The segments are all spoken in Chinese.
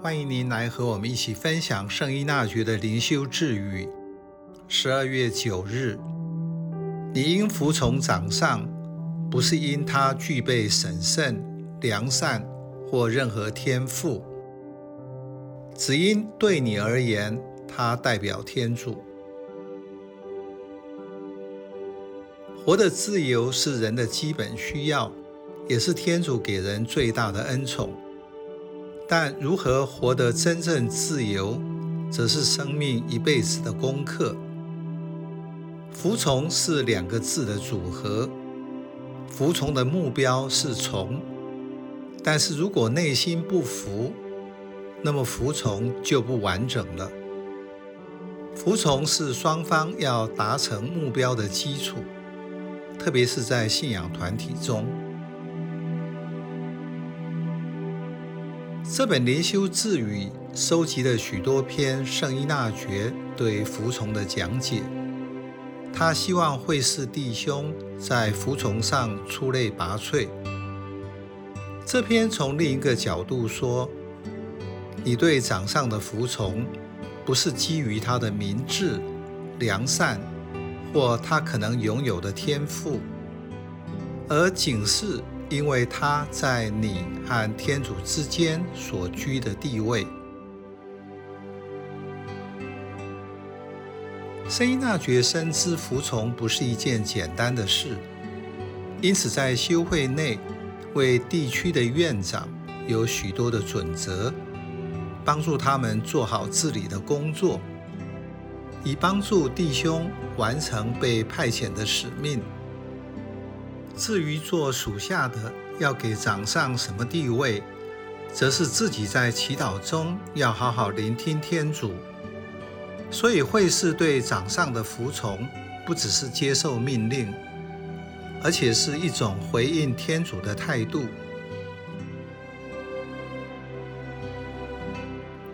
欢迎您来和我们一起分享圣依纳爵的灵修智语。十二月九日，你应服从长上，不是因他具备审慎、良善或任何天赋，只因对你而言，他代表天主。活的自由是人的基本需要，也是天主给人最大的恩宠。但如何活得真正自由，则是生命一辈子的功课。服从是两个字的组合，服从的目标是从，但是如果内心不服，那么服从就不完整了。服从是双方要达成目标的基础，特别是在信仰团体中。这本灵修智语收集了许多篇圣依纳爵对服从的讲解。他希望会士弟兄在服从上出类拔萃。这篇从另一个角度说，你对长上的服从，不是基于他的明智、良善或他可能拥有的天赋，而仅是。因为他在你和天主之间所居的地位，圣依纳爵深知服从不是一件简单的事，因此在修会内为地区的院长有许多的准则，帮助他们做好治理的工作，以帮助弟兄完成被派遣的使命。至于做属下的要给长上什么地位，则是自己在祈祷中要好好聆听天主。所以会士对长上的服从，不只是接受命令，而且是一种回应天主的态度。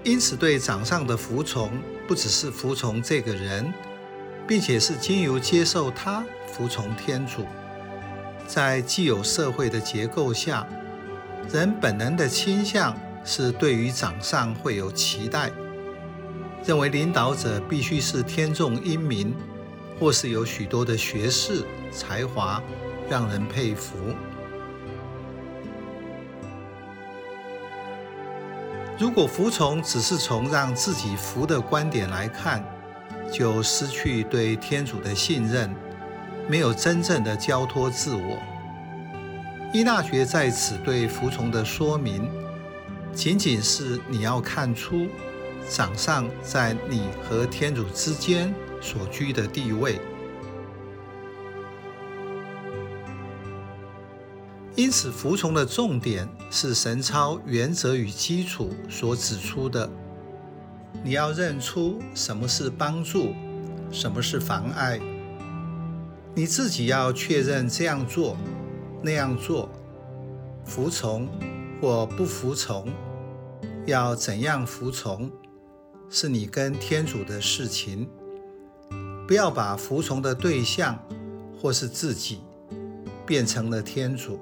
因此，对长上的服从，不只是服从这个人，并且是经由接受他服从天主。在既有社会的结构下，人本能的倾向是对于长上会有期待，认为领导者必须是天纵英明，或是有许多的学识才华，让人佩服。如果服从只是从让自己服的观点来看，就失去对天主的信任。没有真正的交托自我。依纳爵在此对服从的说明，仅仅是你要看出掌上在你和天主之间所居的地位。因此，服从的重点是神操原则与基础所指出的。你要认出什么是帮助，什么是妨碍。你自己要确认这样做、那样做，服从或不服从，要怎样服从，是你跟天主的事情。不要把服从的对象或是自己变成了天主。